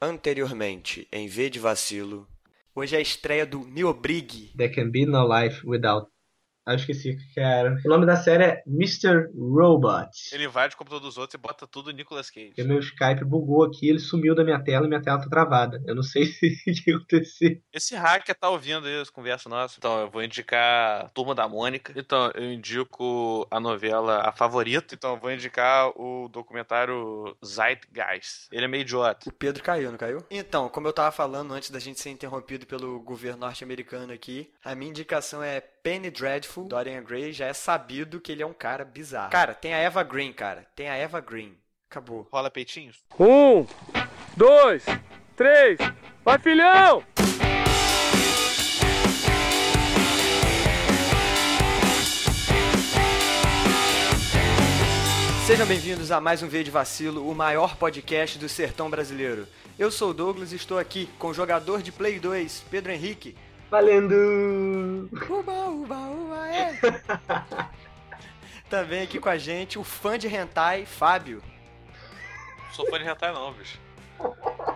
Anteriormente, em V de Vacilo. Hoje é a estreia do Me Obrigue. There can be no life without ah, eu esqueci o que era. O nome da série é Mr. Robot. Ele invade o computador dos outros e bota tudo Nicolas Cage. E meu Skype bugou aqui, ele sumiu da minha tela e minha tela tá travada. Eu não sei se o que aconteceu. Esse hacker tá ouvindo aí as conversas nossas. Então, eu vou indicar Turma da Mônica. Então, eu indico a novela A Favorita. Então, eu vou indicar o documentário Zeitgeist. Ele é meio idiota. O Pedro caiu, não caiu? Então, como eu tava falando antes da gente ser interrompido pelo governo norte-americano aqui, a minha indicação é Penny Dreadful, Dorian Gray, já é sabido que ele é um cara bizarro. Cara, tem a Eva Green, cara. Tem a Eva Green. Acabou. Rola peitinhos? Um, dois, três. Vai, filhão! Sejam bem-vindos a mais um V de Vacilo, o maior podcast do sertão brasileiro. Eu sou o Douglas e estou aqui com o jogador de Play 2, Pedro Henrique. Valendo! Uba, uba, uba! Também aqui com a gente o fã de hentai, Fábio. Não sou fã de hentai não, bicho.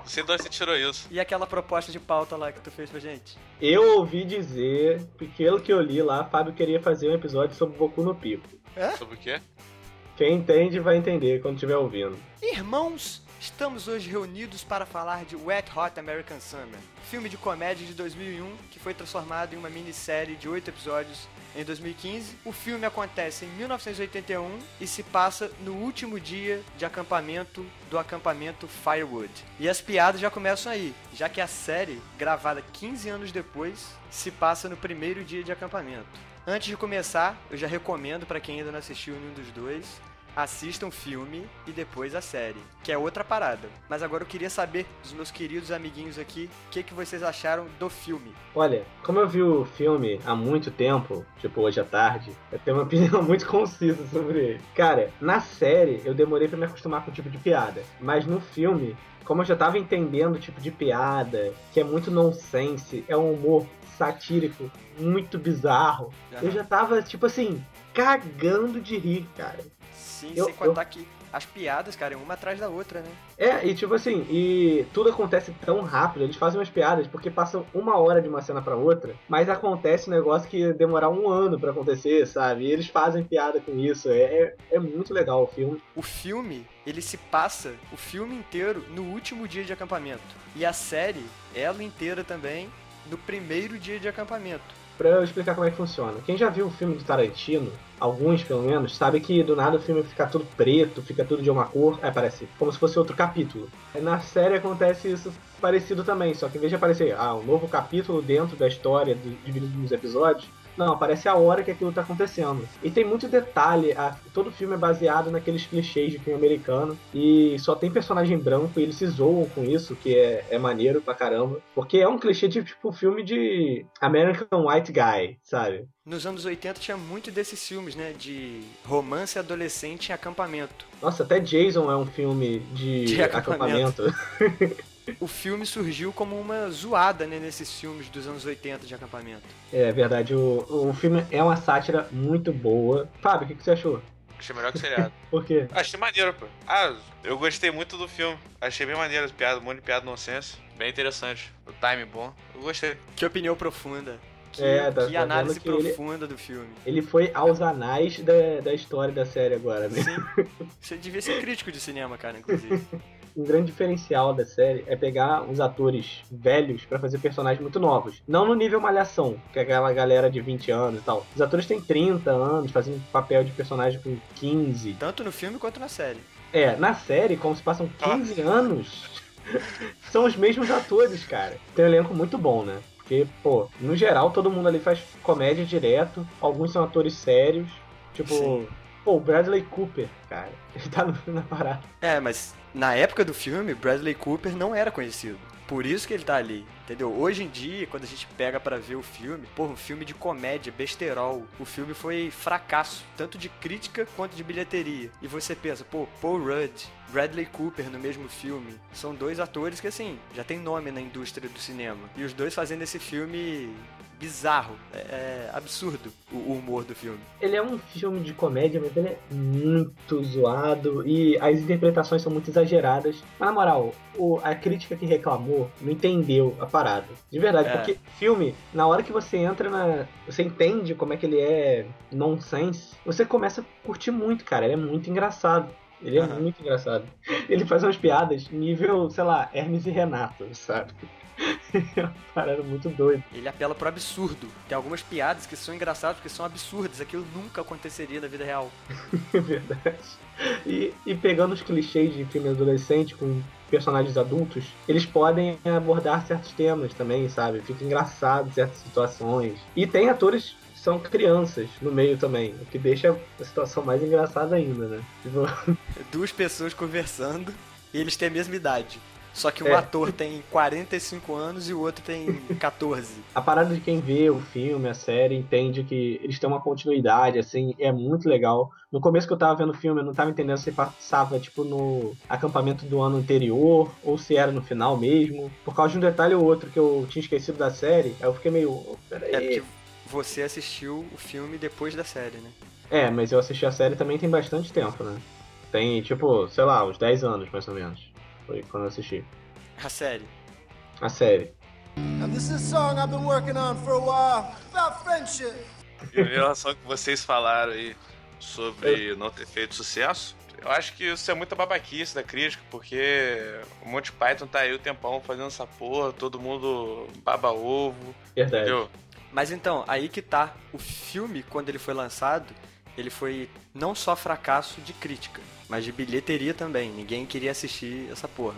Você de onde você tirou isso? E aquela proposta de pauta lá que tu fez pra gente? Eu ouvi dizer, pelo que eu li lá, Fábio queria fazer um episódio sobre Boku no Pico. É? Sobre o quê? Quem entende vai entender quando estiver ouvindo. Irmãos, Estamos hoje reunidos para falar de Wet Hot American Summer, filme de comédia de 2001 que foi transformado em uma minissérie de oito episódios em 2015. O filme acontece em 1981 e se passa no último dia de acampamento do acampamento Firewood. E as piadas já começam aí, já que a série, gravada 15 anos depois, se passa no primeiro dia de acampamento. Antes de começar, eu já recomendo para quem ainda não assistiu nenhum dos dois assistam o filme e depois a série, que é outra parada. Mas agora eu queria saber dos meus queridos amiguinhos aqui, o que, que vocês acharam do filme? Olha, como eu vi o filme há muito tempo, tipo hoje à tarde, eu tenho uma opinião muito concisa sobre ele. Cara, na série eu demorei para me acostumar com o tipo de piada, mas no filme, como eu já tava entendendo o tipo de piada, que é muito nonsense, é um humor satírico muito bizarro, uhum. eu já tava, tipo assim, cagando de rir, cara. Sim, eu, sem contar eu... que as piadas, cara, é uma atrás da outra, né? É, e tipo assim, e tudo acontece tão rápido, eles fazem umas piadas porque passam uma hora de uma cena para outra, mas acontece um negócio que demorar um ano para acontecer, sabe? E eles fazem piada com isso, é, é, é muito legal o filme. O filme, ele se passa o filme inteiro no último dia de acampamento. E a série, ela inteira também, no primeiro dia de acampamento para eu explicar como é que funciona. Quem já viu o filme do Tarantino, alguns pelo menos, sabe que do nada o filme fica tudo preto, fica tudo de uma cor, é, parece como se fosse outro capítulo. Na série acontece isso parecido também, só que em vez de aparecer ah, um novo capítulo dentro da história, dividido nos episódios, não, aparece a hora que aquilo tá acontecendo. E tem muito detalhe, a, todo filme é baseado naqueles clichês de filme americano. E só tem personagem branco e eles se zoam com isso, que é, é maneiro pra caramba. Porque é um clichê de tipo filme de American White Guy, sabe? Nos anos 80 tinha muito desses filmes, né? De romance adolescente em acampamento. Nossa, até Jason é um filme de, de acampamento. acampamento. o filme surgiu como uma zoada né, nesses filmes dos anos 80 de acampamento. É verdade, o, o filme é uma sátira muito boa. Fábio, o que, que você achou? Achei melhor que o seriado. Por quê? Achei maneiro, pô. Ah, eu gostei muito do filme. Achei bem maneiro as piadas, um monte de piada nonsense. Bem interessante. O time bom. Eu gostei. Que opinião profunda. Que, é, tá, que tá análise que profunda ele, do filme. Ele foi aos anais da, da história da série agora, né? Sim. Você devia ser crítico de cinema, cara, inclusive. um grande diferencial da série é pegar uns atores velhos para fazer personagens muito novos. Não no nível malhação, que é aquela galera de 20 anos e tal. Os atores têm 30 anos, fazem papel de personagem com 15. Tanto no filme quanto na série. É, na série, como se passam 15 ah. anos, são os mesmos atores, cara. Tem um elenco muito bom, né? Porque, pô, no geral, todo mundo ali faz comédia direto. Alguns são atores sérios. Tipo, Sim. Pô, Bradley Cooper, cara. Ele tá no, na parada. É, mas na época do filme, Bradley Cooper não era conhecido. Por isso que ele tá ali, entendeu? Hoje em dia, quando a gente pega para ver o filme, pô, um filme de comédia, besterol, o filme foi fracasso, tanto de crítica quanto de bilheteria. E você pensa, pô, Paul Rudd, Bradley Cooper no mesmo filme. São dois atores que, assim, já tem nome na indústria do cinema. E os dois fazendo esse filme bizarro, é, é absurdo o, o, humor do filme. Ele é um filme de comédia, mas ele é muito zoado e as interpretações são muito exageradas. Mas na moral, o, a crítica que reclamou não entendeu a parada. De verdade, é. porque filme, na hora que você entra na. Você entende como é que ele é nonsense, você começa a curtir muito, cara. Ele é muito engraçado. Ele é uhum. muito engraçado. Ele faz umas piadas nível, sei lá, Hermes e Renato, sabe? é uma parada muito doida. Ele apela pro absurdo. Tem algumas piadas que são engraçadas porque são absurdas. Aquilo nunca aconteceria na vida real. verdade. E, e pegando os clichês de filme adolescente com personagens adultos, eles podem abordar certos temas também, sabe? Fica engraçado certas situações. E tem atores são crianças no meio também, o que deixa a situação mais engraçada ainda, né? Tipo... Duas pessoas conversando e eles têm a mesma idade. Só que um é. ator tem 45 anos e o outro tem 14. A parada de quem vê o filme, a série, entende que eles têm uma continuidade, assim, é muito legal. No começo que eu tava vendo o filme, eu não tava entendendo se passava, tipo, no acampamento do ano anterior, ou se era no final mesmo. Por causa de um detalhe ou outro que eu tinha esquecido da série, aí eu fiquei meio. Oh, peraí. É porque você assistiu o filme depois da série, né? É, mas eu assisti a série também tem bastante tempo, né? Tem, tipo, sei lá, uns 10 anos mais ou menos. Foi quando eu assisti. A série. A série. And this is a song I've been working on for a while about friendship. E em relação que vocês falaram aí sobre eu... não ter feito sucesso, eu acho que isso é muita babaquice da crítica, porque o Monty Python tá aí o tempão fazendo essa porra, todo mundo baba ovo. Verdade. Entendeu? Mas então, aí que tá. O filme, quando ele foi lançado, ele foi não só fracasso de crítica, mas de bilheteria também. Ninguém queria assistir essa porra.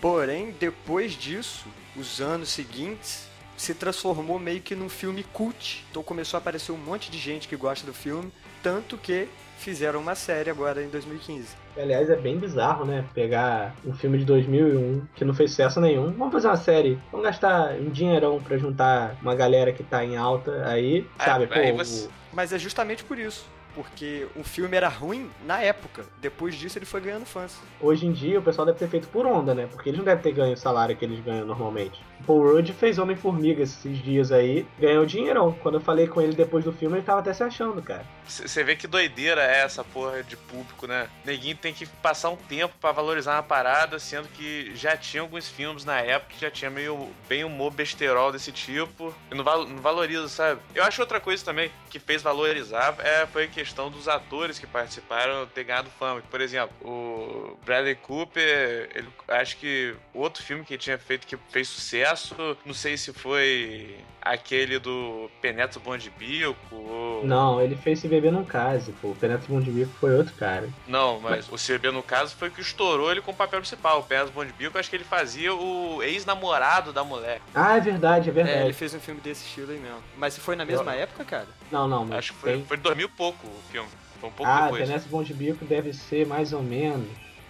Porém, depois disso, os anos seguintes, se transformou meio que num filme cult. Então começou a aparecer um monte de gente que gosta do filme, tanto que fizeram uma série agora em 2015. Aliás, é bem bizarro, né? Pegar um filme de 2001 que não fez sucesso nenhum. Vamos fazer uma série. Vamos gastar um dinheirão pra juntar uma galera que tá em alta aí, é, sabe? Pô, você... Mas é justamente por isso porque o filme era ruim na época. Depois disso ele foi ganhando fãs. Hoje em dia o pessoal deve ter feito por onda, né? Porque eles não devem ter ganho o salário que eles ganham normalmente. Paul Rudd fez Homem-Formiga esses dias aí, ganhou dinheirão. Quando eu falei com ele depois do filme, ele tava até se achando, cara. Você vê que doideira é essa porra de público, né? Neguinho tem que passar um tempo para valorizar uma parada, sendo que já tinha alguns filmes na época que já tinha meio bem humor besterol desse tipo. E não, val não sabe? Eu acho outra coisa também que fez valorizar é, foi que questão dos atores que participaram ter ganhado fama. Por exemplo, o Bradley Cooper, ele, acho que outro filme que ele tinha feito que fez sucesso, não sei se foi aquele do Penetro Bom de Bico ou... Não, ele fez Se Beber no Caso, pô. O Penetro Bom de Bico foi outro cara. Não, mas, mas... o Se Beber no Caso foi que estourou ele com o papel principal. O Penetro Bom de Bico, acho que ele fazia o ex-namorado da mulher. Ah, é verdade, é verdade. É, ele fez um filme desse estilo aí mesmo. Mas foi na mesma Eu... época, cara? Não, não. Acho que foi, tem... foi 2000 e pouco o filme. Foi um pouco ah, depois. Ah, Penetro Bom de Bico deve ser mais ou menos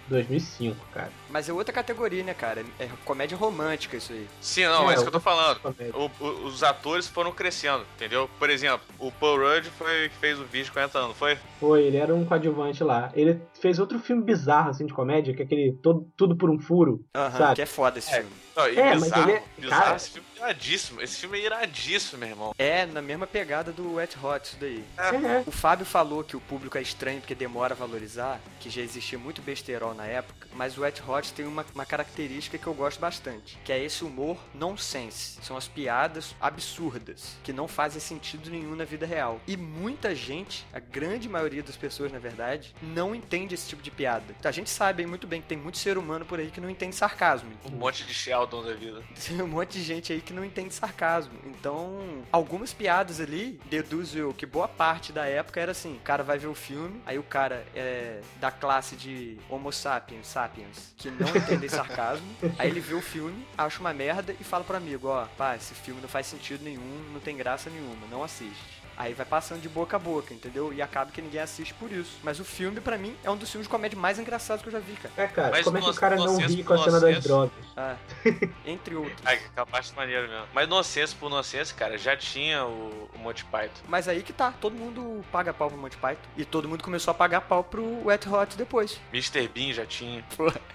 2005, cara. Mas é outra categoria, né, cara? É comédia romântica isso aí. Sim, não, é, é isso que eu tô falando. O, o, os atores foram crescendo, entendeu? Por exemplo, o Paul Rudd foi que fez o vídeo 40 anos, foi? Foi, ele era um coadjuvante lá. Ele fez outro filme bizarro, assim, de comédia, que é aquele todo, Tudo por um Furo, uh -huh, sabe? que é foda esse é. filme. Não, é, bizarro, mas ele é... Bizarro, cara... esse filme é iradíssimo. Esse filme é iradíssimo, meu irmão. É, na mesma pegada do Wet Hot, isso daí. É. O Fábio falou que o público é estranho porque demora a valorizar, que já existia muito besterol na época, mas o Wet Hot tem uma, uma característica que eu gosto bastante, que é esse humor nonsense. São as piadas absurdas, que não fazem sentido nenhum na vida real. E muita gente, a grande maioria das pessoas, na verdade, não entende esse tipo de piada. A gente sabe muito bem que tem muito ser humano por aí que não entende sarcasmo. Um monte de shell Da vida. Tem um monte de gente aí que não entende sarcasmo. Então, algumas piadas ali, deduzo que boa parte da época era assim: o cara vai ver o filme, aí o cara é da classe de Homo sapiens, sapiens, que não entende sarcasmo, aí ele vê o filme, acha uma merda e fala pro amigo: ó, pá, esse filme não faz sentido nenhum, não tem graça nenhuma, não assiste. Aí vai passando de boca a boca, entendeu? E acaba que ninguém assiste por isso. Mas o filme, pra mim, é um dos filmes de comédia mais engraçados que eu já vi, cara. É, cara, Mas como é que o cara não ri com a cena das drogas? Ah, entre outros. Ah, aquela parte maneira mesmo. Mas Nonsense por Nonsense, cara, já tinha o, o Monty Python. Mas aí que tá, todo mundo paga pau pro Monty Python. E todo mundo começou a pagar pau pro Wet Hot depois. Mr. Bean já tinha.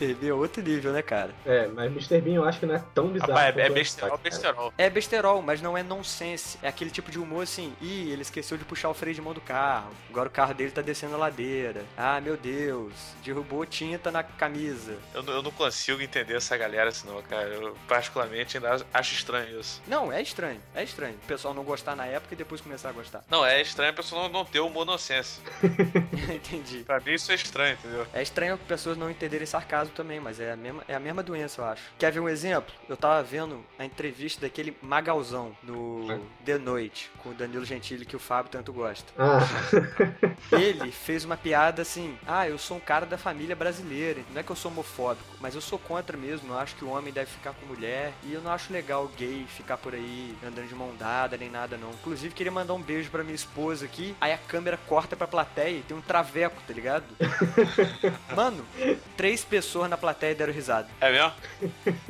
TV é outro nível, né, cara? É, mas Mr. Bean eu acho que não é tão bizarro. Rapaz, é, é besterol, besterol. É besterol, mas não é nonsense. É aquele tipo de humor assim, ih, ele esqueceu de puxar o freio de mão do carro. Agora o carro dele tá descendo a ladeira. Ah, meu Deus, derrubou tinta na camisa. Eu, não- eu não consigo entender essa galera assim, não, cara. Eu, particularmente, ainda acho estranho isso. Não, é estranho, é estranho. O pessoal não gostar na época e depois começar a gostar. Não, é estranho a pessoa não, não ter o monocêncio. Entendi. Pra mim isso é estranho, entendeu? É estranho pessoas não entenderem sarcasmo também, mas é a mesma, é a mesma doença, eu acho. Quer ver um exemplo? Eu tava vendo a entrevista daquele Magalzão no The Noite, com o Danilo Gentili, que o Fábio tanto gosta. Ah, Ele fez uma piada assim: Ah, eu sou um cara da família brasileira. Não é que eu sou homofóbico, mas eu sou contra mesmo. Eu acho que o homem deve ficar com mulher. E eu não acho legal gay ficar por aí andando de mão dada nem nada, não. Inclusive, queria mandar um beijo pra minha esposa aqui. Aí a câmera corta pra plateia e tem um traveco, tá ligado? Mano, três pessoas na plateia deram risada. É mesmo?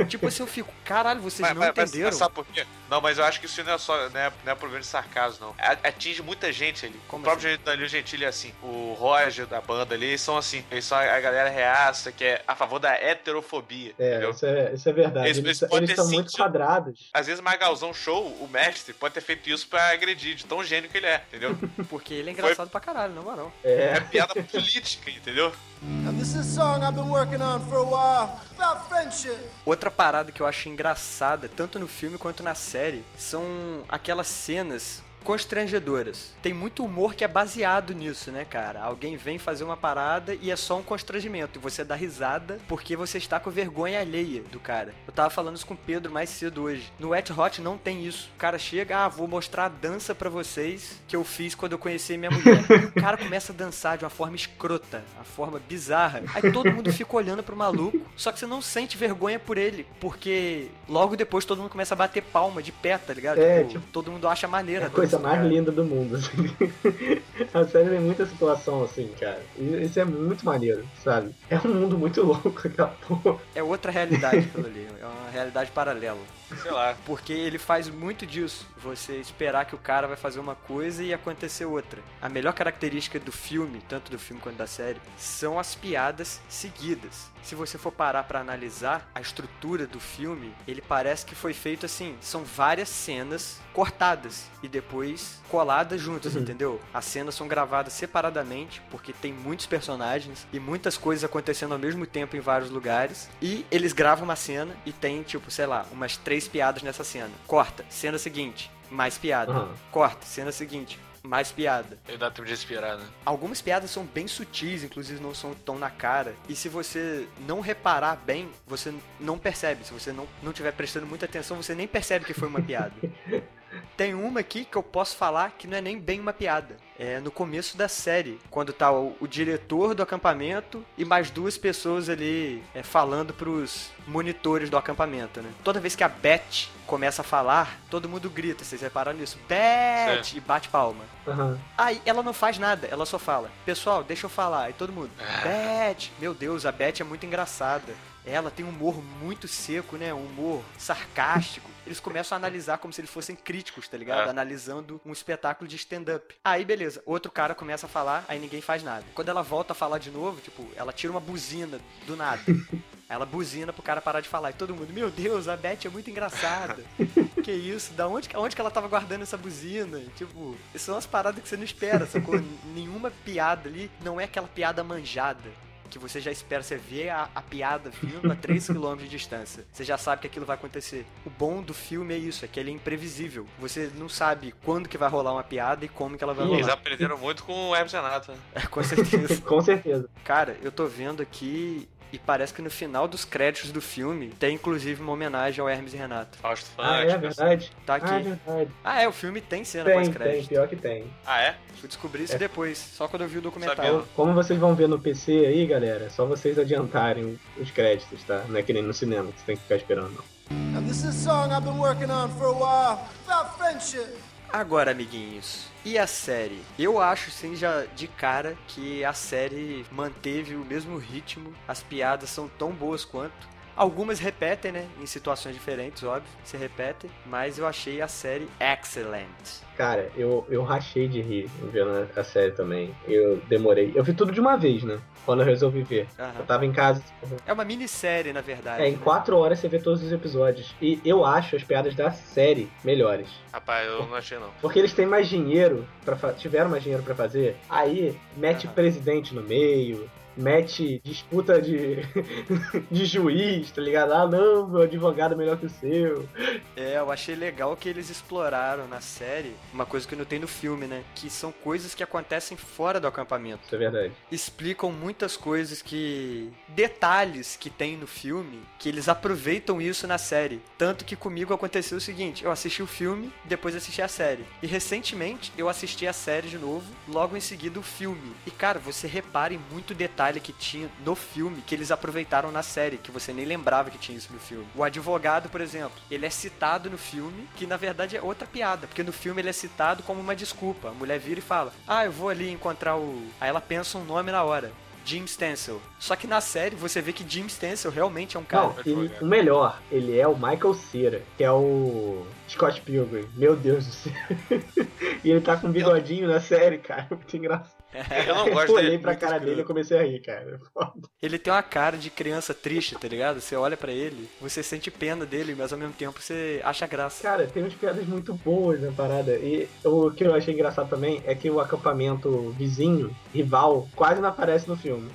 Tipo assim, eu fico, caralho, vocês Mas- não mas- entenderam? mas sabe por quê? Não, mas eu acho que isso não é só não é, não é problema de sarcasmo, não. A- Atinge muita gente ali. Como o próprio Danilo Gentili é assim. O Roger da banda ali, eles são assim. Eles são a, a galera reaça, que é a favor da heterofobia. é, entendeu? isso é, isso é verdade. Eles- Eles, eles podem eles são muito quadrados. Às vezes Magalzão Show, o mestre, pode ter feito isso pra agredir, de tão gênio que ele é, entendeu? Porque ele é engraçado pra caralho, na moral. É, É piada política, entendeu? And this is a song I've been working on for a while about friendship. Outra parada que eu acho engraçada, tanto no filme quanto na série, são aquelas cenas constrangedoras. Tem muito humor que é baseado nisso, né, cara? Alguém vem fazer uma parada e é só um constrangimento. E você dá risada porque você está com vergonha alheia do cara. Eu tava falando isso com o Pedro mais cedo hoje. No Wet Hot não tem isso. O cara chega, ah, vou mostrar a dança pra vocês que eu fiz quando eu conheci minha mulher. E o cara começa a dançar de uma forma escrota, uma forma bizarra. Aí todo mundo fica olhando pro maluco, só que você não sente vergonha por ele, porque logo depois todo mundo começa a bater palma de pé, tá ligado? É, Tipo, tipo, todo mundo acha maneira. é coisa mais cara. linda do mundo. assim. A série tem muita situação assim, cara. E isso é muito maneiro, sabe? É um mundo muito louco aquela porra. É outra realidade aquilo ali, é uma realidade paralela. Sei lá. Porque ele faz muito disso. Você esperar que o cara vai fazer uma coisa e acontecer outra. A melhor característica do filme, tanto do filme quanto da série, são as piadas seguidas. Se você for parar pra analisar a estrutura do filme, ele parece que foi feito assim, são várias cenas cortadas e depois coladas juntas, entendeu? As cenas são gravadas separadamente, porque tem muitos personagens e muitas coisas acontecendo ao mesmo tempo em vários lugares. E eles gravam uma cena e tem, tipo, sei lá, umas três piadas nessa cena. Corta, cena seguinte, mais piada. Aham. Corta, cena seguinte, mais piada. Ele dá tempo de respirar, né? Algumas piadas são bem sutis, inclusive não são tão na cara. E se você não reparar bem, você não percebe. Se você não, não tiver prestando muita atenção, você nem percebe que foi uma piada. Tem uma aqui que eu posso falar que não é nem bem uma piada. É no começo da série, quando tá o, o diretor do acampamento e mais duas pessoas ali é, falando pros monitores do acampamento, né? Toda vez que a Beth começa a falar, todo mundo grita, vocês repararam nisso? Beth! E bate palma. Aham. Aí ela não faz nada, ela só fala, pessoal, deixa eu falar. E todo mundo, Beth! Meu Deus, a Beth é muito engraçada. Ela tem um humor muito seco, né? Um humor sarcástico. Eles começam a analisar como se eles fossem críticos, tá ligado? É. Analisando um espetáculo de stand-up. Aí, beleza, outro cara começa a falar, aí ninguém faz nada. Quando ela volta a falar de novo, tipo, ela tira uma buzina do nada. Aí ela buzina pro cara parar de falar. E todo mundo, meu Deus, a Beth é muito engraçada. que isso? Da onde, que- onde que ela tava guardando essa buzina? Tipo, são as paradas que você não espera, sacou? Nenhuma piada ali não é aquela piada manjada. Que você já espera, você vê a, a piada vindo a 3km de distância. Você já sabe que aquilo vai acontecer. O bom do filme é isso, é que ele é imprevisível. Você não sabe quando que vai rolar uma piada e como que ela vai Eles rolar. aprenderam muito com o Hermes Renato, né? É, com certeza. Com certeza. Cara, eu tô vendo aqui e parece que no final dos créditos do filme tem inclusive uma homenagem ao Hermes e Renato. Fausto Ah, Fante. é verdade? Tá Ah, é aqui. verdade. Ah, é, o filme tem cena Tem, tem, pós-crédito. pior que tem. Ah, é? Fui descobrir isso É. depois, só quando eu vi o Sabia documentário. não. Como vocês vão ver no PC aí, galera, é só vocês adiantarem os créditos, tá? Não é que nem no cinema, que você tem que ficar esperando. não. And this is a song I've been working on for a while about friendship. Agora, amiguinhos, e a série? Eu acho, sim, já de cara que a série manteve o mesmo ritmo, as piadas são tão boas quanto. Algumas repetem, né? Em situações diferentes, óbvio, se repetem, mas eu achei a série excellent. Cara, eu, eu rachei de rir vendo a série também. Eu demorei. Eu vi tudo de uma vez, né? Quando eu resolvi ver. Aham. Eu tava em casa. É uma minissérie, na verdade. É, em né? quatro horas você vê todos os episódios. E eu acho as piadas da série melhores. Rapaz, eu não achei não. Porque eles têm mais dinheiro, pra fa- tiveram mais dinheiro pra fazer. Aí mete Aham. presidente no meio, mete disputa de, de juiz, tá ligado? Ah, não, meu advogado é melhor que o seu. É, eu achei legal que eles exploraram na série uma coisa que não tem no filme, né? Que são coisas que acontecem fora do acampamento. Isso é verdade. explicam muitas coisas que. detalhes que tem no filme que eles aproveitam isso na série. Tanto que comigo aconteceu o seguinte: eu assisti o filme, depois assisti a série. E recentemente eu assisti a série de novo, logo em seguida o filme. E cara, você repara em muito detalhe que tinha no filme que eles aproveitaram na série, que você nem lembrava que tinha isso no filme. O advogado, por exemplo, ele é citado no filme, que na verdade é outra piada, porque no filme ele é citado como uma desculpa. A mulher vira e fala: Ah, eu vou ali encontrar o. Aí ela pensa um nome na hora. Jim Stencil. Só que na série você vê que Jim Stencil realmente é um cara. Não, ele- o melhor, ele é o Michael Cera, que é o Scott Pilgrim. Meu Deus do céu. e ele tá com um bigodinho na série, cara. Muito engraçado. Eu não gosto eu olhei pra cara escroto. dele e comecei a rir, cara. Ele tem uma cara de criança triste, tá ligado? Você olha pra ele, você sente pena dele, mas ao mesmo tempo você acha graça. Cara, tem umas piadas muito boas na parada. E o que eu achei engraçado também é que o acampamento vizinho, rival, quase não aparece no filme.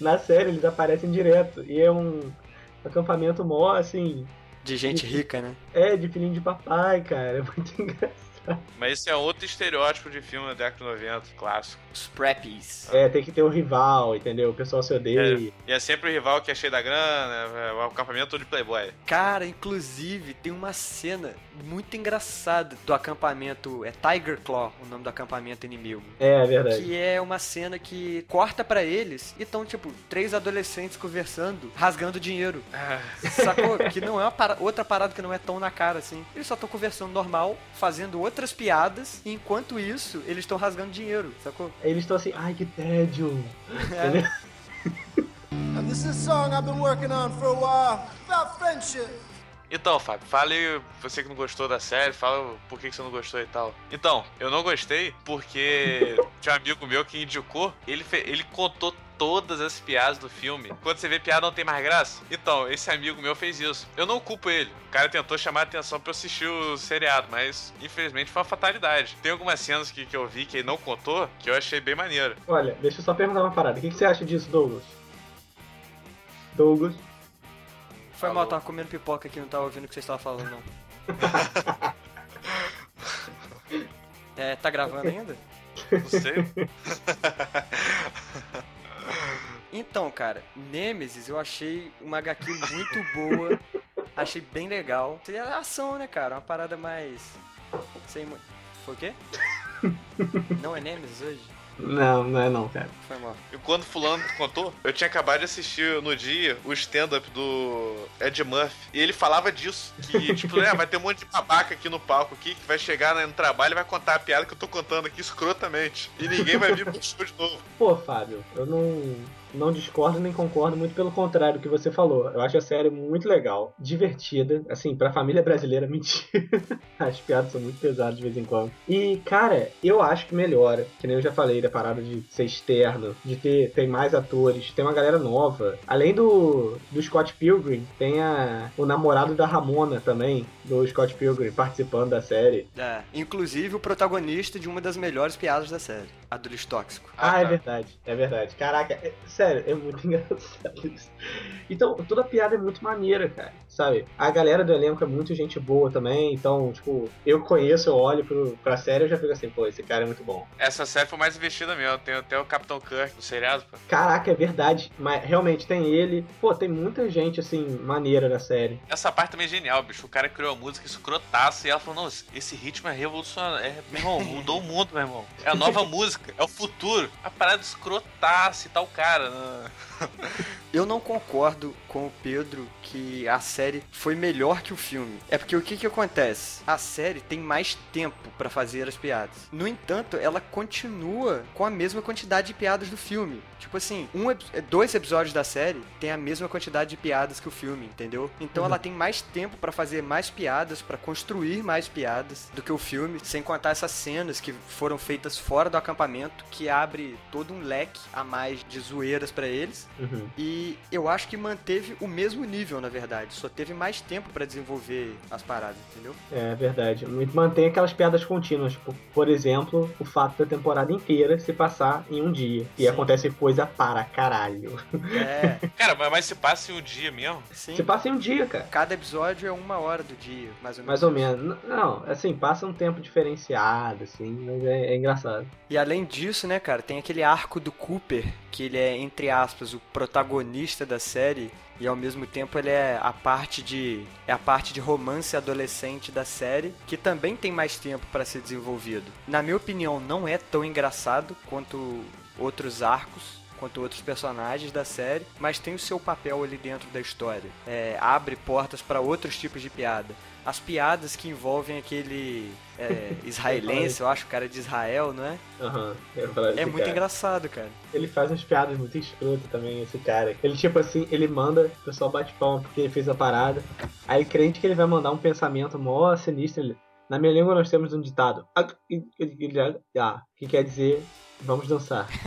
Na série eles aparecem direto. E é um acampamento mó, assim, De gente rica, né? é de filhinho de papai, cara. É muito engraçado. Mas esse é outro estereótipo de filme da década de 90, clássico. Os preppies. É, tem que ter o rival, entendeu? O pessoal se odeia. E é sempre o rival que é cheio da grana, é o acampamento de Playboy. Cara, inclusive, tem uma cena muito engraçada do acampamento. É Tiger Claw, o nome do acampamento inimigo. É, é verdade. Que é uma cena que corta pra eles e estão, tipo, três adolescentes conversando, rasgando dinheiro. Sacou? que não é uma para- outra parada que não é tão na cara assim. Eles só estão conversando normal, fazendo outras piadas, e enquanto isso, eles estão rasgando dinheiro, sacou? Aí eles estão assim, ai que tédio. Entendeu? And this is a song I've been working on for a while about friendship. Então, Fábio, fale você que não gostou da série, fala por que que você não gostou e tal. Então, eu não gostei porque tinha um amigo meu que indicou, ele, fe- ele contou todas as piadas do filme. Quando você vê piada não tem mais graça. Então, esse amigo meu fez isso. Eu não culpo ele. O cara tentou chamar a atenção pra eu assistir o seriado, mas infelizmente foi uma fatalidade. Tem algumas cenas que, que eu vi que ele não contou que eu achei bem maneiro. Olha, deixa eu só perguntar uma parada. O que, que você acha disso, Douglas? Douglas? Foi Falou. mal, tava comendo pipoca aqui, não tava ouvindo o que vocês estavam falando, não. é, tá gravando ainda? Não sei. Então, cara, Nemesis eu achei uma HQ muito boa. Achei bem legal. É ação, né, cara? Uma parada mais. Sem. Foi o quê? Não é Nemesis hoje? Não, não é não, cara. Foi mal. E quando fulano contou, eu tinha acabado de assistir no dia o stand-up do Ed Murphy. E ele falava disso. Que, tipo, é, vai ter um monte de babaca aqui no palco aqui que vai chegar né, no trabalho e vai contar a piada que eu tô contando aqui escrotamente. E ninguém vai vir pro show de novo. Pô, Fábio, eu não, não discordo nem concordo, muito pelo contrário do que você falou. Eu acho a série muito legal, divertida, assim, pra família brasileira, mentira. As piadas são muito pesadas de vez em quando. E, cara, eu acho que melhora, que nem eu já falei, da parada de ser externo, de ter tem mais atores, tem uma galera nova. Além do, do Scott Pilgrim, tem a, o namorado da Ramona também, do Scott Pilgrim, participando da série. É, inclusive o protagonista de uma das melhores piadas da série, a do lixo tóxico. Ah, é tá. verdade, é verdade. Caraca, é- sério, é muito engraçado isso. Então, toda a piada é muito maneira, cara, sabe? A galera do elenco é muito gente boa também, então, tipo, eu conheço, eu olho pro, pra série e já fico assim, pô, esse cara é muito bom. Essa série foi mais investida mesmo. Tem até o Capitão Kirk do seriado, pô. Caraca, é verdade, mas realmente tem ele. Pô, tem muita gente, assim, maneira na série. Essa parte também é genial, bicho. O cara criou a música escrotaça e ela falou: Não, esse ritmo é revolucionário. É, meu irmão, mudou o mundo, meu irmão. É a nova música, é o futuro. A parada escrotaça e tal, cara, Ah. Eu não concordo com o Pedro que a série foi melhor que o filme. É porque o que que acontece? A série tem mais tempo pra fazer as piadas. No entanto, ela continua com a mesma quantidade de piadas do filme. Tipo assim, um, dois episódios da série tem a mesma quantidade de piadas que o filme, entendeu? Então ela tem mais tempo pra fazer mais piadas, pra construir mais piadas do que o filme, sem contar essas cenas que foram feitas fora do acampamento, que abre todo um leque a mais de zoeiras pra eles. Uhum. E eu acho que manteve o mesmo nível, na verdade. Só teve mais tempo pra desenvolver as paradas, entendeu? É verdade. Mantém aquelas piadas contínuas. Tipo, por exemplo, o fato da temporada inteira se passar em um dia. E Sim. acontece coisa para caralho. É, Cara, mas, se passa em um dia mesmo? sim. Se passa em um dia, cara. Cada episódio é uma hora do dia, mais ou menos. Mais ou menos. Não, assim, passa um tempo diferenciado, assim, mas é, é engraçado. E além disso, né, cara, tem aquele arco do Cooper, que ele é, entre aspas, o protagonista da série. E ao mesmo tempo ele é a parte de. é a parte de romance adolescente da série, que também tem mais tempo pra ser desenvolvido. Na minha opinião, não é tão engraçado quanto outros arcos. Quanto outros personagens da série, mas tem o seu papel ali dentro da história. É, abre portas pra outros tipos de piada. As piadas que envolvem aquele é, israelense, eu acho, o cara de Israel, não é? Aham. falar É muito cara. engraçado, cara. Ele faz umas piadas muito escrotas também, esse cara. Ele, tipo assim, ele manda, o pessoal bate palma porque ele fez a parada. Aí crente que ele vai mandar um pensamento mó sinistro. Ele, Na minha língua nós temos um ditado. Ah, que quer dizer, vamos dançar.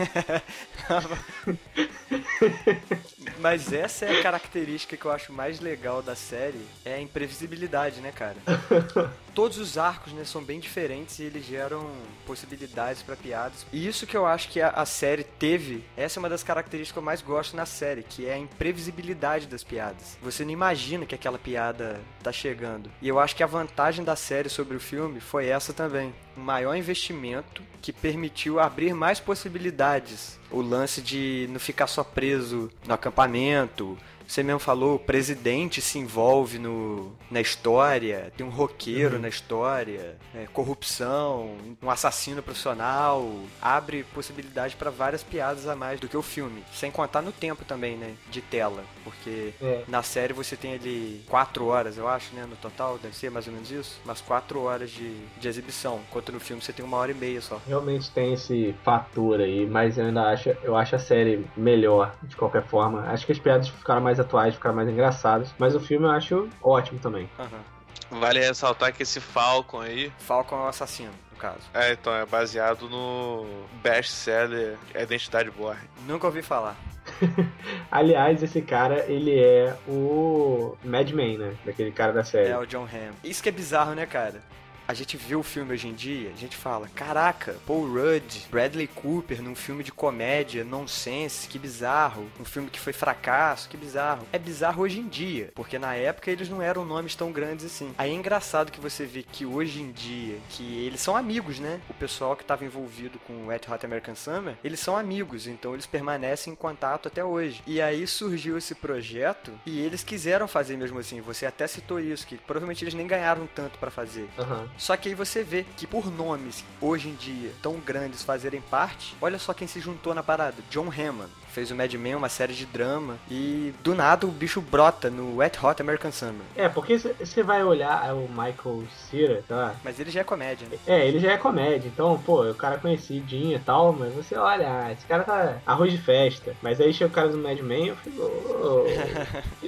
Mas essa é a característica que eu acho mais legal da série, é a imprevisibilidade, né, cara? Todos os arcos, né, são bem diferentes e eles geram possibilidades pra piadas. E isso que eu acho que a, a série teve, essa é uma das características que eu mais gosto na série, que é a imprevisibilidade das piadas. Você não imagina que aquela piada tá chegando. E eu acho que a vantagem da série sobre o filme foi essa também. Um maior investimento que permitiu abrir mais possibilidades. O lance de não ficar só preso no acampamento. Você mesmo falou, o presidente se envolve no, na história, tem um roqueiro na história, é, corrupção, um assassino profissional. Abre possibilidade para várias piadas a mais do que o filme. Sem contar no tempo também, né? De tela. Porque É. na série você tem ali quatro horas, eu acho, né? No total, deve ser mais ou menos isso. Umas quatro horas de, de exibição. Enquanto no filme você tem uma hora e meia só. Realmente tem esse fator aí, mas eu ainda acho, eu acho a série melhor de qualquer forma. Acho que as piadas ficaram mais atuais, ficaram mais engraçadas, mas o filme eu acho ótimo também. Aham. Vale ressaltar que esse Falcon aí. Falcon é o assassino, no caso. É, então, é baseado no best-seller Identidade Borne. Nunca ouvi falar. Aliás, esse cara, ele é o Madman, né? Daquele cara da série. É o John Hamm. Isso que é bizarro, né, cara? A gente vê o filme hoje em dia, a gente fala, caraca, Paul Rudd, Bradley Cooper num filme de comédia, nonsense, que bizarro. Um filme que foi fracasso, que bizarro. É bizarro hoje em dia, porque na época eles não eram nomes tão grandes assim. Aí é engraçado que você vê que hoje em dia, que eles são amigos, né? O pessoal que estava envolvido com o Wet Hot American Summer, eles são amigos, então eles permanecem em contato até hoje. E aí surgiu esse projeto e eles quiseram fazer mesmo assim. Você até citou isso, que provavelmente eles nem ganharam tanto pra fazer. Aham. Só que aí você vê que por nomes hoje em dia tão grandes fazerem parte, olha só quem se juntou na parada. John Hammond fez o Mad Men, uma série de drama, e do nada o bicho brota no Wet Hot American Summer. É, porque você vai olhar é o Michael Cera, tá? Mas ele já é comédia, né? É, ele já é comédia, então, pô, o cara conhecidinho e tal, mas você olha, ah, esse cara tá arroz de festa. Mas aí chega o cara do Mad Men e eu fico, ô, que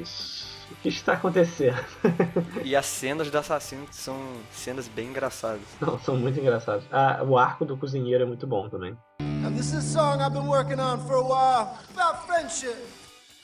isso? O que está acontecendo? E as cenas do assassino são cenas bem engraçadas. Não, são muito engraçados. Ah, o arco do cozinheiro é muito bom também. And this is a song I've been working on for a while about friendship.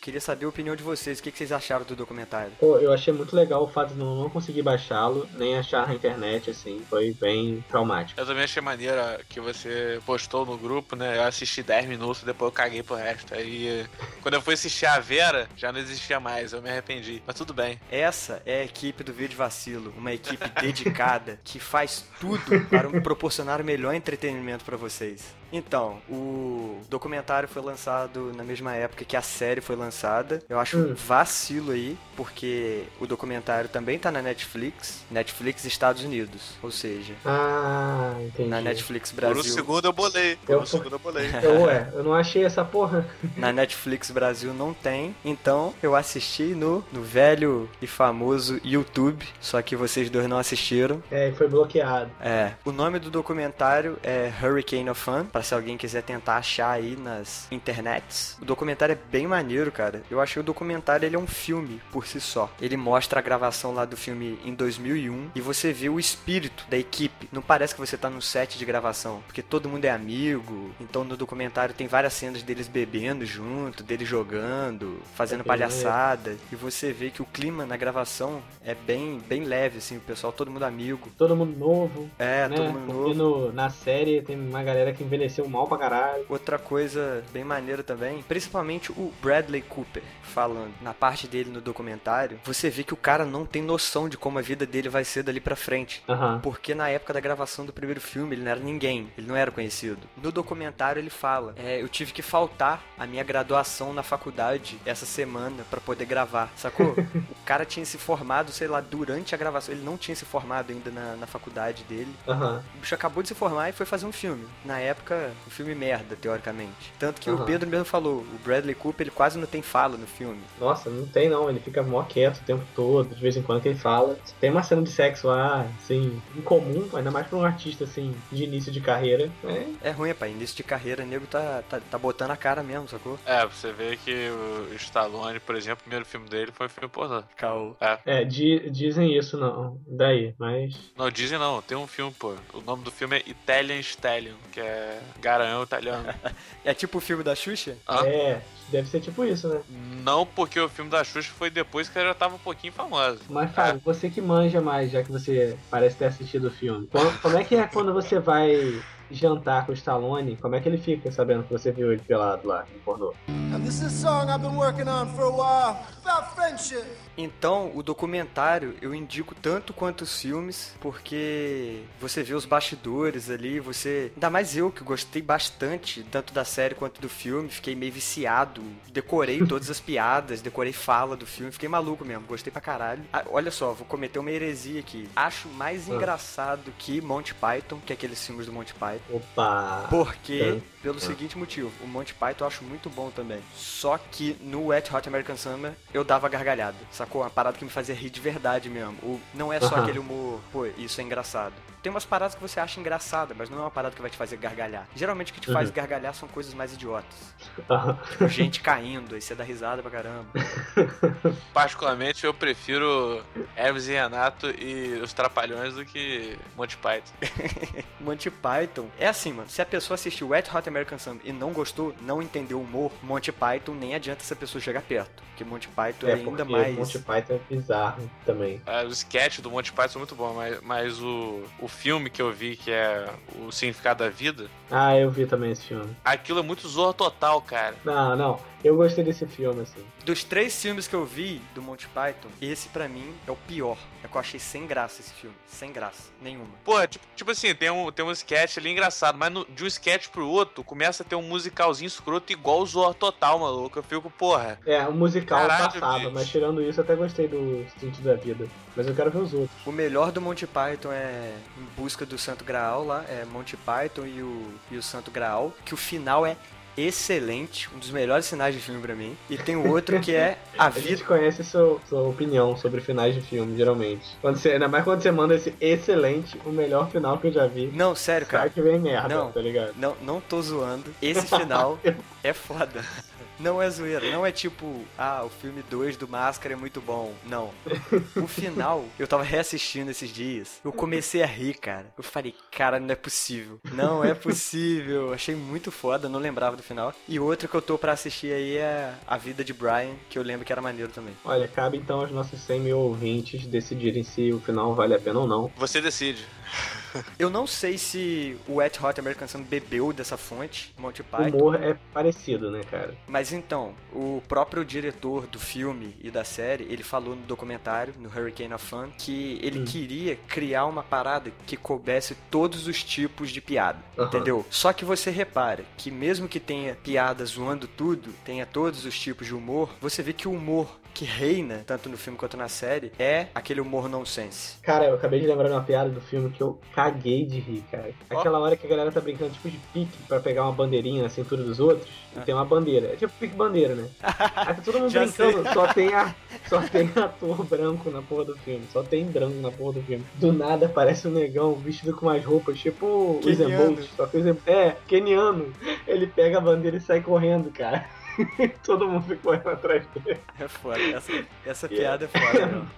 Queria saber a opinião de vocês, o que que vocês acharam do documentário? Pô, eu achei muito legal o fato de não, não conseguir baixá-lo, nem achar na internet, assim, foi bem traumático. Eu também achei maneira que você postou no grupo, né? Eu assisti 10 minutos, depois eu caguei pro resto. Aí, quando eu fui assistir a Vera, já não existia mais, eu me arrependi. Mas tudo bem. Essa é a equipe do Vídeo Vacilo, uma equipe dedicada que faz tudo para proporcionar o melhor entretenimento para vocês. Então, o documentário foi lançado na mesma época que a série foi lançada. Eu acho Hum. um vacilo aí, porque o documentário também tá na Netflix, Netflix Estados Unidos. Ou seja, Ah, entendi. na Netflix Por um Brasil. segundo eu bolei. Por Eu- um segundo eu bolei. Eu, ué, eu não achei essa porra. Na Netflix Brasil não tem, então eu assisti no, no velho e famoso YouTube, só que vocês dois não assistiram. É, foi bloqueado. É, o nome do documentário é Hurricane of Fun, pra se alguém quiser tentar achar aí nas internets. O documentário é bem maneiro, cara. Eu achei o documentário ele é um filme por si só. Ele mostra a gravação lá do filme em 2001 e você vê o espírito da equipe. Não parece que você tá no set de gravação, porque todo mundo é amigo. Então no documentário tem várias cenas deles bebendo junto, deles jogando, fazendo É palhaçada e você vê que o clima na gravação é bem bem leve assim, o pessoal todo mundo amigo. Todo mundo novo. É, né? todo mundo Porque novo. no- na série tem uma galera que envelheceu mal pra caralho. Outra coisa bem maneira também, principalmente o Bradley Cooper falando na parte dele no documentário, você vê que o cara não tem noção de como a vida dele vai ser dali pra frente. Porque na época da gravação do primeiro filme ele não era ninguém, ele não era conhecido. No documentário ele fala: é, eu tive que faltar a minha graduação na faculdade essa semana pra poder gravar, sacou? o cara tinha se formado, sei lá, durante a gravação, ele não tinha se formado ainda na, na faculdade dele. O bicho acabou de se formar e foi fazer um filme. Na época, um filme merda, teoricamente. Tanto que o Aham. Pedro mesmo falou, o Bradley Cooper, ele quase não tem fala no filme. Nossa, não tem não, ele fica mó quieto o tempo todo, de vez em quando que ele fala. Tem uma cena de sexo lá, assim, incomum, ainda mais pra um artista, assim, de início de carreira. É, É ruim, pai. Início de carreira, o nego tá, tá, tá botando a cara mesmo, sacou? É, você vê que o Stallone, por exemplo, o primeiro filme dele foi um filme pornô. Caô. é di- dizem isso não, daí, mas... Não, dizem não, tem um filme, pô. O nome do filme é Italian Stallion, que é garanhão italiano. É tipo o filme da Xuxa? Hã? É, deve ser tipo isso, né? Não porque o filme da Xuxa foi depois que ela já tava um pouquinho famosa. Mas, Fábio, você que manja mais, já que você parece ter assistido o filme. Como, como é que é quando você vai jantar com o Stallone? Como é que ele fica sabendo que você viu ele pelado lá no pornô? And this is a song I've been working on for a while about friendship. Então, o documentário eu indico tanto quanto os filmes, porque você vê os bastidores ali, você. Ainda mais eu que gostei bastante, tanto da série quanto do filme, fiquei meio viciado, decorei todas as piadas, decorei fala do filme, fiquei maluco mesmo, gostei pra caralho. Ah, olha só, vou cometer uma heresia aqui. Acho mais Ah. engraçado que Monty Python, que é aqueles filmes do Monty Python. Opa! Porque. Pelo seguinte motivo, o Monty Python eu acho muito bom também. Só que no Wet Hot American Summer eu dava gargalhada, sacou? Uma parada que me fazia rir de verdade mesmo. O, não é só aquele humor, pô, isso é engraçado. Tem umas paradas que você acha engraçada, mas não é uma parada que vai te fazer gargalhar. Geralmente o que te faz Uhum. gargalhar são coisas mais idiotas. Tipo, gente caindo, aí você dá risada pra caramba. Particularmente eu prefiro Hermes e Renato e os Trapalhões do que Monty Python. Monty Python é assim, mano. Se a pessoa assistiu Wet Hot American Summer e não gostou, não entendeu o humor, Monty Python nem adianta essa pessoa chegar perto. Porque Monty Python é, É, ainda mais. Monty Python é bizarro também. É, o sketch do Monty Python são muito bom, mas, mas o, o filme que eu vi, que é o Significado da Vida, Ah, eu vi também esse filme. aquilo é muito zorro total, cara. Não, não. Eu gostei desse filme, assim. Dos três filmes que eu vi do Monty Python, esse pra mim é o pior. É que eu achei sem graça esse filme. Sem graça. Nenhuma. Pô, tipo, tipo assim, tem um, tem um sketch ali engraçado, mas no- de um sketch pro outro, começa a ter um musicalzinho escroto igual o Zorro Total, maluco. Eu fico, porra. É, o musical Caralho, passava, bicho. mas tirando isso, eu até gostei do Sentido da Vida. Mas eu quero ver os outros. O melhor do Monty Python é Em Busca do Santo Graal lá. É Monty Python e o, e o Santo Graal. Que o final é excelente. Um dos melhores sinais de filme pra mim. E tem o outro que é A A Vida. gente conhece seu, sua opinião sobre finais de filme, geralmente. Quando você, ainda mais quando você manda esse excelente, o melhor final que eu já vi. Não, sério, Cara cara. que vem merda, Não. tá ligado? Não, não tô zoando. Esse final é foda. Não é zoeira, não é tipo, ah, o filme 2 do Máscara é muito bom. Não. O final, eu tava reassistindo esses dias. Eu comecei a rir, cara. Eu falei, cara, não é possível. Não é possível. Achei muito foda, não lembrava do final. E outro que eu tô pra assistir aí é A Vida de Brian, que eu lembro que era maneiro também. Olha, cabe então aos nossos 100 mil ouvintes decidirem se o final vale a pena ou não. Você decide. Eu não sei se o Wet Hot American Summer bebeu dessa fonte, Monty O Python. humor é parecido, né, cara? Mas então, o próprio diretor do filme e da série, ele falou no documentário, no Hurricane of Fun, que ele Hum. queria criar uma parada que coubesse todos os tipos de piada, entendeu? Só que você repara que mesmo que tenha piada zoando tudo, tenha todos os tipos de humor, você vê que o humor que reina, tanto no filme quanto na série, é aquele humor nonsense. Cara, eu acabei de lembrar de uma piada do filme que eu caguei de rir, cara. Aquela hora que a galera tá brincando tipo de pique pra pegar uma bandeirinha na cintura dos outros e tem uma bandeira. É tipo pique bandeira, né? Aí tá todo mundo brincando, só tem, a, só tem ator branco na porra do filme. Só tem branco na porra do filme. Do nada aparece um negão vestido com umas roupas, tipo o Usain. Bolt. Só que o Usain- É, keniano. Ele pega a bandeira e sai correndo, cara. todo mundo fica correndo atrás dele. É foda. Essa, essa piada é foda, não.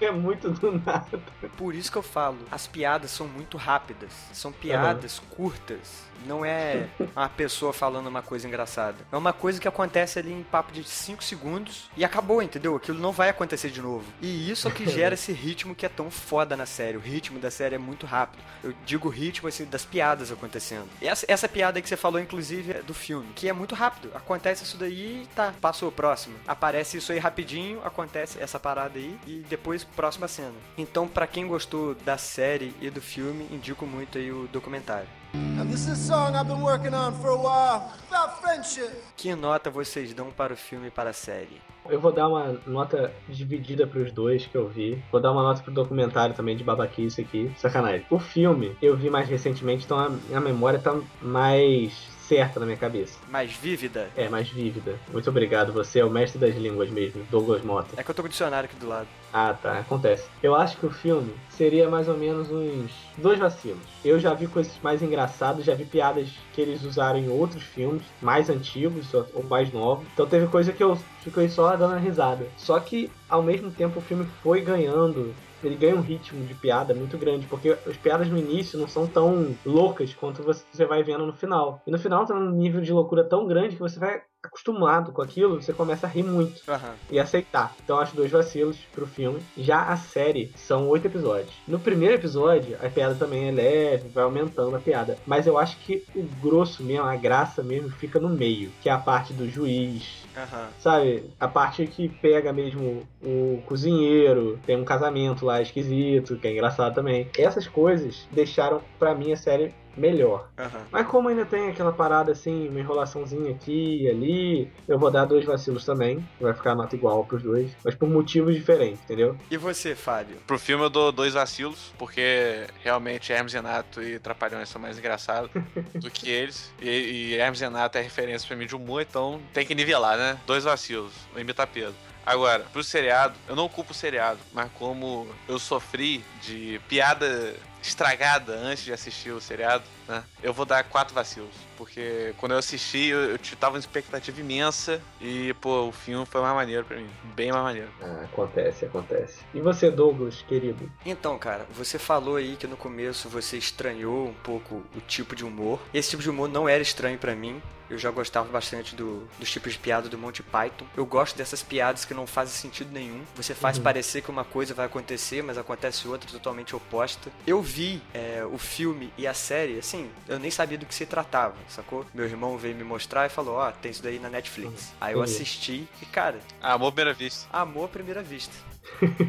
É muito do nada. Por isso que eu falo, as piadas são muito rápidas. São piadas curtas. Não é uma pessoa falando uma coisa engraçada. É uma coisa que acontece ali em papo de 5 segundos e acabou, entendeu? Aquilo não vai acontecer de novo. E isso é o que gera esse ritmo que é tão foda na série. O ritmo da série é muito rápido. Eu digo ritmo assim, das piadas acontecendo. Essa, essa piada que você falou, inclusive, é do filme, que é muito rápido. Acontece isso daí e tá, passou o próximo. Aparece isso aí rapidinho, acontece essa parada aí e depois próxima cena. Então, pra quem gostou da série e do filme, indico muito aí o documentário. And this is a song I've been working on for a while. About friendship. Que nota vocês dão para o filme e para a série? Eu vou dar uma nota dividida pros dois que eu vi. Vou dar uma nota pro documentário também de babaquice aqui. Sacanagem. O filme eu vi mais recentemente, então a minha memória tá mais certa na minha cabeça. Mais vívida? É, mais vívida. Muito obrigado, você é o mestre das línguas mesmo, Douglas Mota. É que eu tô com o dicionário aqui do lado. Ah, tá, acontece. Eu acho que o filme seria mais ou menos uns dois vacilos. Eu já vi coisas mais engraçadas, já vi piadas que eles usaram em outros filmes, mais antigos ou mais novos. Então teve coisa que eu fiquei só dando risada. Só que, ao mesmo tempo, o filme foi ganhando ele ganha um ritmo de piada muito grande, porque as piadas no início não são tão loucas quanto você vai vendo no final. E no final tá num nível de loucura tão grande que você vai acostumado com aquilo, você começa a rir muito Aham. e aceitar. Então acho dois vacilos pro filme. Já a série são oito episódios. No primeiro episódio, a piada também é leve, vai aumentando a piada. Mas eu acho que o grosso mesmo, a graça mesmo, fica no meio, que é a parte do juiz. Aham. Sabe, a parte que pega mesmo o cozinheiro, tem um casamento lá esquisito, que é engraçado também. Essas coisas deixaram pra mim a série melhor. Aham. Mas como ainda tem aquela parada assim, uma enrolaçãozinha aqui e ali, eu vou dar dois vacilos também. Vai ficar a nota igual pros dois, mas por motivos diferentes, entendeu? E você, Fábio? Pro filme eu dou dois vacilos, porque realmente Hermes e Renato e Trapalhões são mais engraçados do que eles. E, e Hermes e Renato é referência pra mim de humor, então tem que nivelar, né? Dois vacilos, vou imitar Pedro. Agora, pro seriado, eu não culpo o seriado, mas como eu sofri de piada estragada antes de assistir o seriado, né? Eu vou dar quatro vacilos. Porque quando eu assisti, eu, eu tava uma expectativa imensa e, pô, o filme foi mais maneiro pra mim. Bem mais maneiro. Ah, acontece, acontece. E você, Douglas, querido? Então, cara, você falou aí que no começo você estranhou um pouco o tipo de humor. Esse tipo de humor não era estranho pra mim. Eu já gostava bastante do, dos tipos de piada do Monty Python. Eu gosto dessas piadas que não fazem sentido nenhum. Você faz Uhum. parecer que uma coisa vai acontecer, mas acontece outra totalmente oposta. Eu vi é, o filme e a série, assim, eu nem sabia do que se tratava, sacou? Meu irmão veio me mostrar e falou: Ó, tem isso daí na Netflix. Aí eu assisti e, cara, Amor à primeira vista. Amor à primeira vista.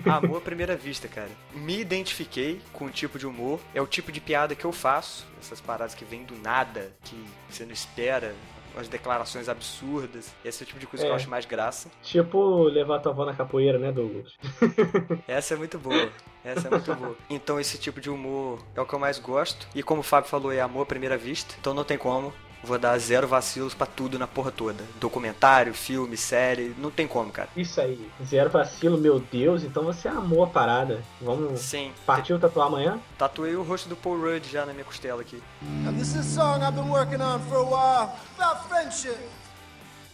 Amor à primeira vista, cara. Me identifiquei com o tipo de humor. É o tipo de piada que eu faço. Essas paradas que vêm do nada, que você não espera. Umas declarações absurdas. Esse é o tipo de coisa que eu É. acho mais graça. Tipo levar tua avó na capoeira, né, Douglas? Essa é muito boa. Essa é muito boa. Então esse tipo de humor é o que eu mais gosto. E como o Fábio falou, é amor à primeira vista. Então não tem como. Vou dar zero vacilos pra tudo na porra toda. Documentário, filme, série. Não tem como, cara. Isso aí, zero vacilo, meu Deus, então você amou a parada. Vamos. Sim. Partiu tatuar amanhã? Tatuei o rosto do Paul Rudd já na minha costela aqui.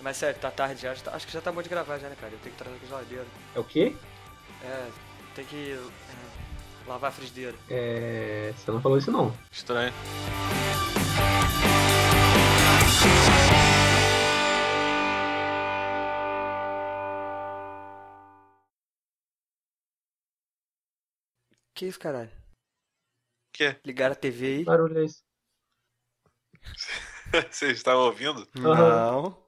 Mas sério, tá tarde já. tá- acho que já tá bom de gravar já, né, cara? Eu tenho que trazer a geladeira. É o quê? É, tem que é, lavar a frigideira. É. Você não falou isso não. Estranho. Que isso, caralho? quê? Ligaram a TV aí? Barulho é esse. Vocês estavam ouvindo? Não.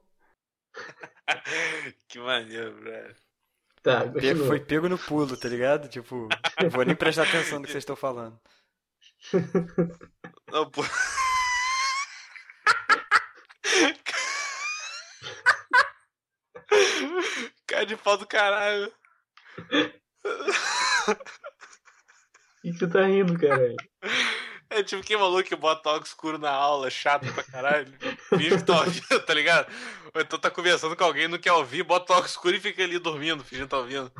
que maneiro, velho. Tá, Pego- foi pego no pulo, tá ligado? Tipo, não vou nem prestar atenção no que vocês estão falando. Não, pô. Cara de pau do caralho. O que que você tá rindo, caralho? É tipo que maluco que bota óculos escuro na aula, chato pra caralho. Finge que tá ouvindo, tá ligado? Ou então tá conversando com alguém, não quer ouvir, bota óculos escuro e fica ali dormindo, fingindo que tá ouvindo.